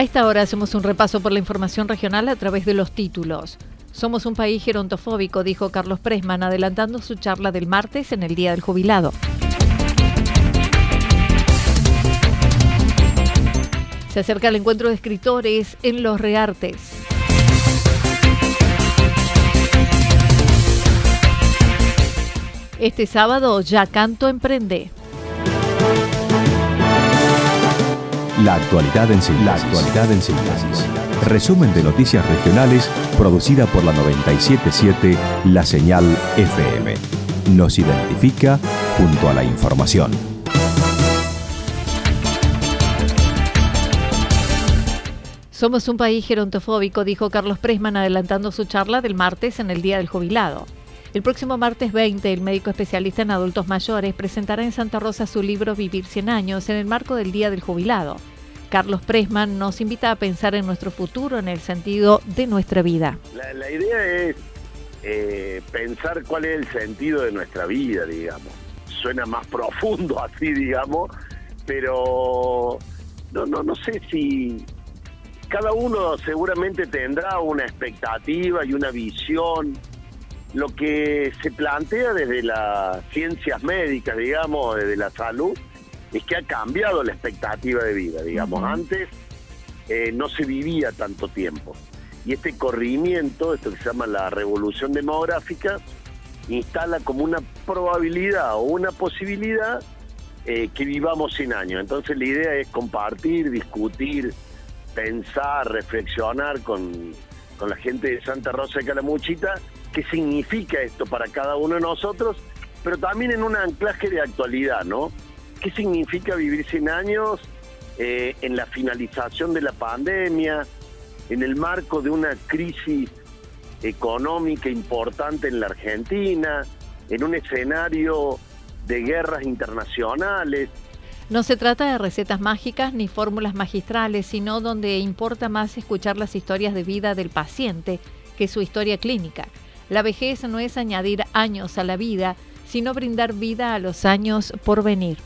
A esta hora hacemos un repaso por la información regional a través de los títulos. Somos un país gerontofóbico, dijo Carlos Presman, adelantando su charla del martes en el Día del Jubilado. Se acerca el encuentro de escritores en Los Reartes. Este sábado ya canto emprende. La actualidad en síntesis. La actualidad en síntesis. Resumen de noticias regionales producida por la 977 La Señal FM. Nos identifica junto a la información. Somos un país gerontofóbico, dijo Carlos Presman adelantando su charla del martes en el Día del Jubilado. El próximo martes 20, el médico especialista en adultos mayores presentará en Santa Rosa su libro Vivir 100 años en el marco del Día del Jubilado. Carlos Presman nos invita a pensar en nuestro futuro en el sentido de nuestra vida. La, idea es eh, pensar cuál es el sentido de nuestra vida, digamos. Suena más profundo así, digamos, pero no, no, no sé si cada uno seguramente tendrá una expectativa y una visión. Lo que se plantea desde las ciencias médicas, digamos, desde la salud, es que ha cambiado la expectativa de vida, digamos. Antes eh, no se vivía tanto tiempo. Y este corrimiento, esto que se llama la revolución demográfica, instala como una probabilidad o una posibilidad eh, que vivamos 100 años. Entonces la idea es compartir, discutir, pensar, reflexionar con, con la gente de Santa Rosa de Calamuchita, qué significa esto para cada uno de nosotros, pero también en un anclaje de actualidad, ¿no? ¿Qué significa vivir 100 años eh, en la finalización de la pandemia, en el marco de una crisis económica importante en la Argentina, en un escenario de guerras internacionales? No se trata de recetas mágicas ni fórmulas magistrales, sino donde importa más escuchar las historias de vida del paciente que su historia clínica. La vejez no es añadir años a la vida, sino brindar vida a los años por venir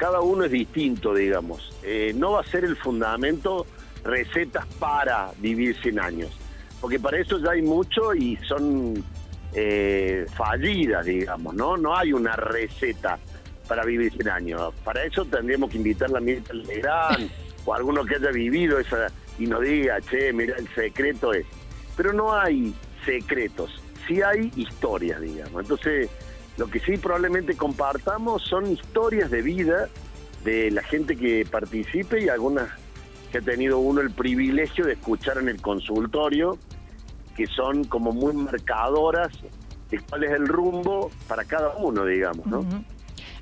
cada uno es distinto, digamos. Eh, no va a ser el fundamento recetas para vivir 100 años, porque para eso ya hay mucho y son eh, fallidas, digamos, ¿no? No hay una receta para vivir 100 años. Para eso tendríamos que invitar a Mirta Legrand o a alguno que haya vivido esa y nos diga, che, mira, el secreto es. Pero no hay secretos, sí hay historias, digamos. Entonces, lo que sí probablemente compartamos son historias de vida de la gente que participe y algunas que ha tenido uno el privilegio de escuchar en el consultorio, que son como muy marcadoras de cuál es el rumbo para cada uno, digamos, ¿no?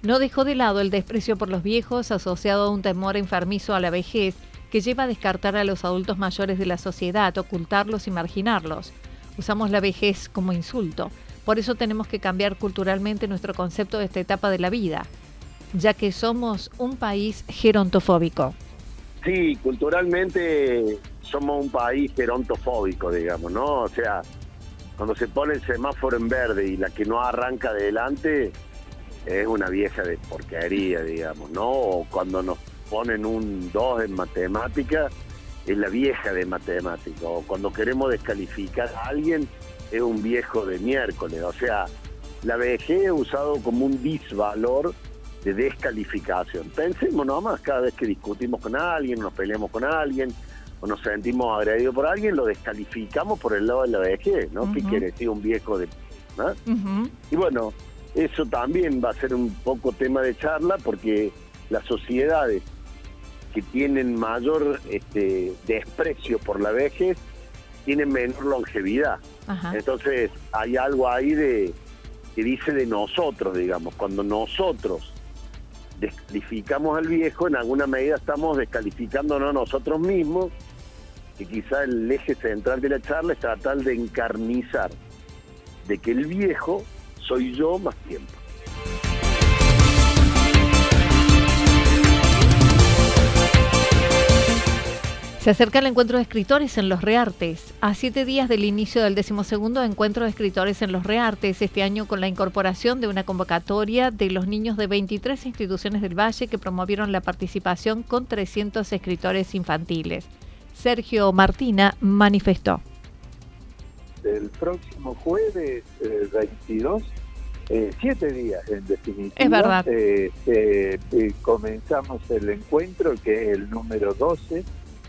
No dejó de lado el desprecio por los viejos asociado a un temor enfermizo a la vejez que lleva a descartar a los adultos mayores de la sociedad, ocultarlos y marginarlos. Usamos la vejez como insulto. Por eso tenemos que cambiar culturalmente nuestro concepto de esta etapa de la vida, ya que somos un país gerontofóbico. Sí, culturalmente somos un país gerontofóbico, digamos, ¿no? O sea, cuando se pone el semáforo en verde y la que no arranca de delante es una vieja de porquería, digamos, ¿no? O cuando nos ponen un 2 en matemática, es la vieja de matemática. O cuando queremos descalificar a alguien, es un viejo de miércoles. O sea, la VG es usado como un disvalor de descalificación. Pensemos nomás, cada vez que discutimos con alguien, nos peleamos con alguien, o nos sentimos agredidos por alguien, lo descalificamos por el lado de la VG, ¿no? ¿Qué quiere decir un viejo de... Y bueno, eso también va a ser un poco tema de charla porque las sociedades que tienen mayor este, desprecio por la vejez tienen menor longevidad. Entonces hay algo ahí de que dice de nosotros, digamos, cuando nosotros descalificamos al viejo, en alguna medida estamos descalificándonos nosotros mismos, que quizá el eje central de la charla es tratar de encarnizar de que el viejo soy yo más tiempo. Se acerca el encuentro de escritores en los Reartes. A siete días del inicio del decimosegundo encuentro de escritores en los Reartes, este año con la incorporación de una convocatoria de los niños de 23 instituciones del Valle que promovieron la participación con 300 escritores infantiles. Sergio Martina manifestó. El próximo jueves 22 eh, siete días en definitiva. Es verdad. Eh, eh, comenzamos el encuentro, que es el número 12,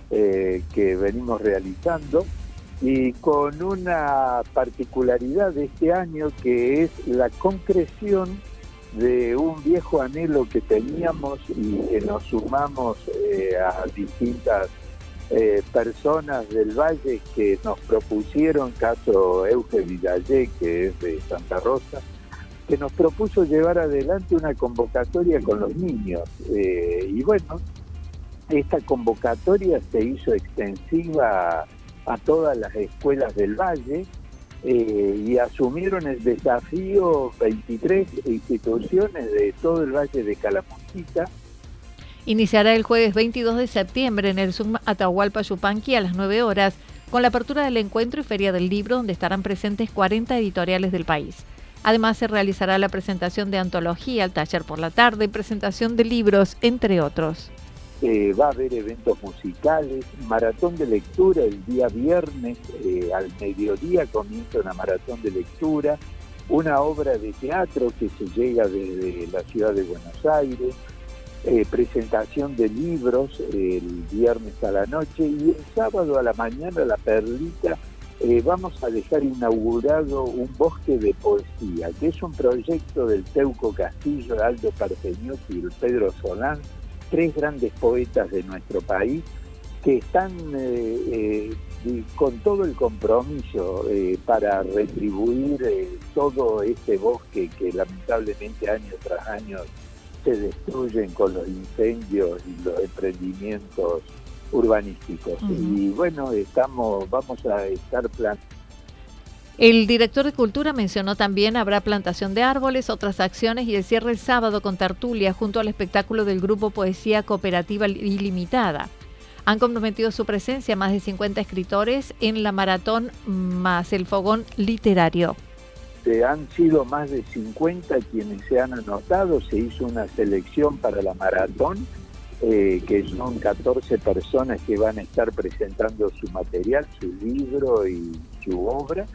que venimos realizando, y con una particularidad de este año, que es la concreción de un viejo anhelo que teníamos y que nos sumamos a distintas personas del Valle que nos propusieron, caso Euge Villallé, que es de Santa Rosa, que nos propuso llevar adelante una convocatoria con los niños. Eh, y bueno, esta convocatoria se hizo extensiva a todas las escuelas del Valle eh, y asumieron el desafío 23 instituciones de todo el Valle de Calamuchita. Iniciará el jueves 22 de septiembre en el Zoom Atahualpa Yupanqui a las 9 horas con la apertura del encuentro y feria del libro donde estarán presentes 40 editoriales del país. Además, se realizará la presentación de antología, el taller por la tarde, presentación de libros, entre otros. Eh, va a haber eventos musicales, maratón de lectura el día viernes eh, al mediodía comienza una maratón de lectura, una obra de teatro que se llega desde la ciudad de Buenos Aires, eh, presentación de libros el viernes a la noche y el sábado a la mañana la perlita vamos a dejar inaugurado un bosque de poesía, que es un proyecto del Teuco Castillo, Aldo Parfeñotti y el Pedro Solán, tres grandes poetas de nuestro país, que están eh, eh, con todo el compromiso para retribuir todo este bosque que lamentablemente año tras año se destruyen con los incendios y los emprendimientos urbanísticos. Y bueno, estamos, vamos a estar plan el director de Cultura mencionó también habrá plantación de árboles, otras acciones y el cierre el sábado con tertulia junto al espectáculo del grupo Poesía Cooperativa Ilimitada. Han comprometido su presencia más de 50 escritores en la maratón más el fogón literario. Se han sido más de 50 quienes se han anotado, se hizo una selección para la maratón eh, que son 14 personas que van a estar presentando su material, su libro y su obra.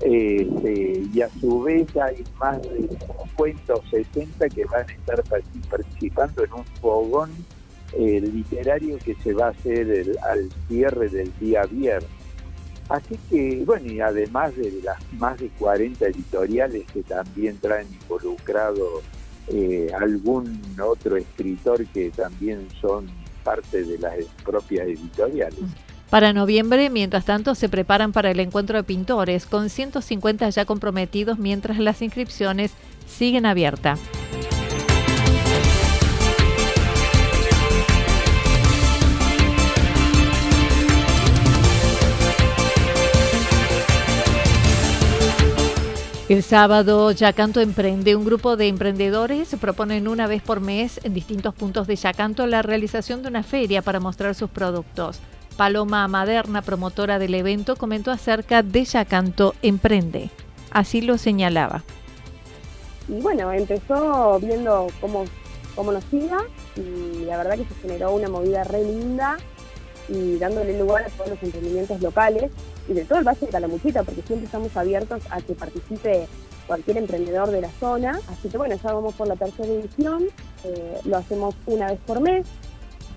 Este, y a su vez hay más de 50 o 60 que van a estar participando en un fogón eh, literario que se va a hacer al cierre del día viernes. Así que, bueno, y además de las más de 40 editoriales que también traen involucrado eh, algún otro escritor que también son parte de las propias editoriales. Para noviembre, mientras tanto, se preparan para el encuentro de pintores, con 150 ya comprometidos mientras las inscripciones siguen abiertas. El sábado Yacanto Emprende, un grupo de emprendedores proponen una vez por mes en distintos puntos de Yacanto la realización de una feria para mostrar sus productos. Paloma Maderna, promotora del evento, comentó acerca de Yacanto Emprende. Así lo señalaba. Y bueno, empezó viendo cómo, cómo nos iba y la verdad que se generó una movida re linda y dándole lugar a todos los emprendimientos locales y de todo el Valle de Calamuchita, porque siempre estamos abiertos a que participe cualquier emprendedor de la zona. Así que bueno, ya vamos por la tercera edición, eh, lo hacemos una vez por mes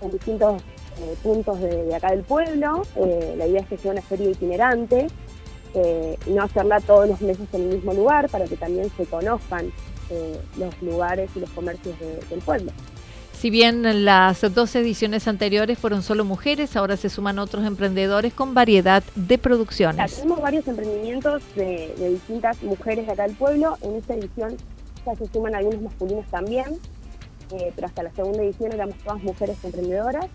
en distintos eh, puntos de, acá del pueblo. Eh, la idea es que sea una feria itinerante y no hacerla todos los meses en el mismo lugar para que también se conozcan los lugares y los comercios del pueblo. Si bien las dos ediciones anteriores fueron solo mujeres, ahora se suman otros emprendedores con variedad de producciones. tenemos varios emprendimientos de, distintas mujeres de acá del pueblo. En esta edición ya se suman algunos masculinos también, eh, pero hasta la segunda edición éramos todas mujeres emprendedoras.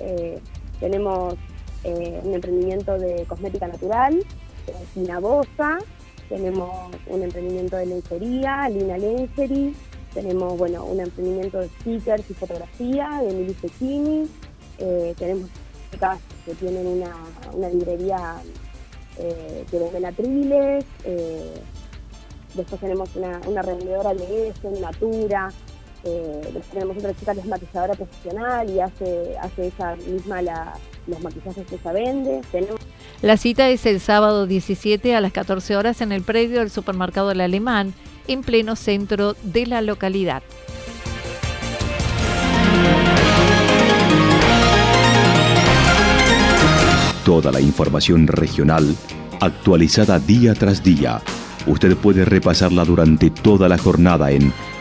Eh, tenemos eh, un emprendimiento de cosmética natural, Bosa, tenemos un emprendimiento de lencería, Lina Lencery, tenemos, bueno, un emprendimiento de stickers y fotografía de Mili Cecchini. Eh, tenemos chicas que tienen una, librería que venden atriles. Después tenemos una, una revendedora de eso, Natura. Eh, tenemos otra chica que es maquilladora profesional y hace, hace ella misma los maquillajes que ella vende. La cita es el sábado 17 a las 14 horas en el predio del supermercado del Alemán en pleno centro de la localidad. Toda la información regional actualizada día tras día. Usted puede repasarla durante toda la jornada en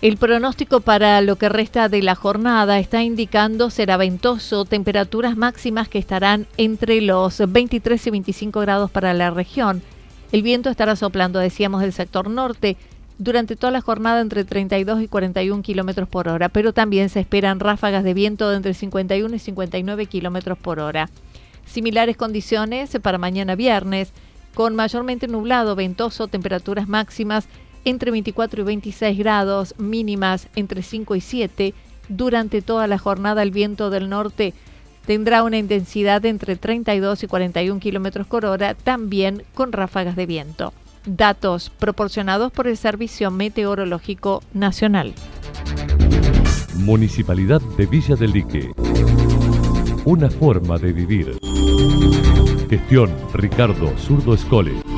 El pronóstico para lo que resta de la jornada está indicando será ventoso, temperaturas máximas que estarán entre los 23 y 25 grados para la región. El viento estará soplando, decíamos, del sector norte durante toda la jornada entre 32 y 41 kilómetros por hora, pero también se esperan ráfagas de viento de entre 51 y 59 kilómetros por hora. Similares condiciones para mañana viernes, con mayormente nublado, ventoso, temperaturas máximas entre 24 y 26 grados, mínimas entre 5 y 7. Durante toda la jornada el viento del norte tendrá una intensidad de entre 32 y 41 kilómetros por hora, también con ráfagas de viento. Datos proporcionados por el Servicio Meteorológico Nacional. Municipalidad de Villa del Lique. Una forma de vivir. Gestión Ricardo Zurdo Escole.